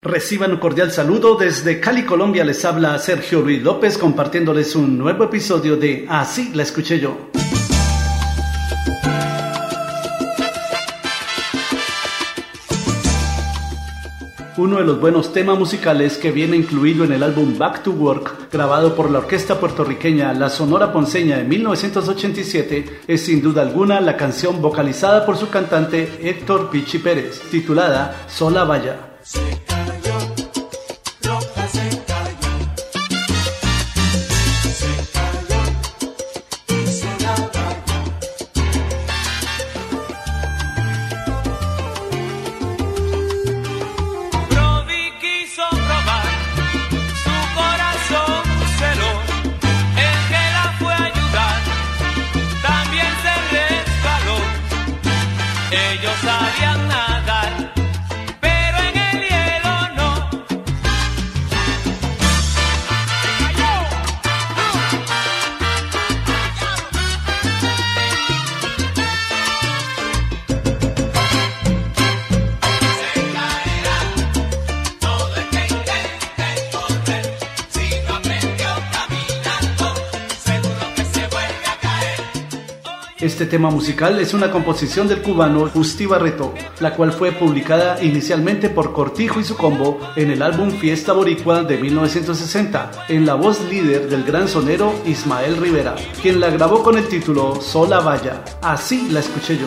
Reciban un cordial saludo desde Cali, Colombia. Les habla Sergio Luis López compartiéndoles un nuevo episodio de Así la escuché yo. Uno de los buenos temas musicales que viene incluido en el álbum Back to Work, grabado por la orquesta puertorriqueña La Sonora Ponceña en 1987, es sin duda alguna la canción vocalizada por su cantante Héctor Pichi Pérez, titulada Sola Vaya. ellos sabían nadar. Este tema musical es una composición del cubano Justi Barreto, la cual fue publicada inicialmente por Cortijo y su combo en el álbum Fiesta Boricua de 1960, en la voz líder del gran sonero Ismael Rivera, quien la grabó con el título Sola Vaya. Así la escuché yo.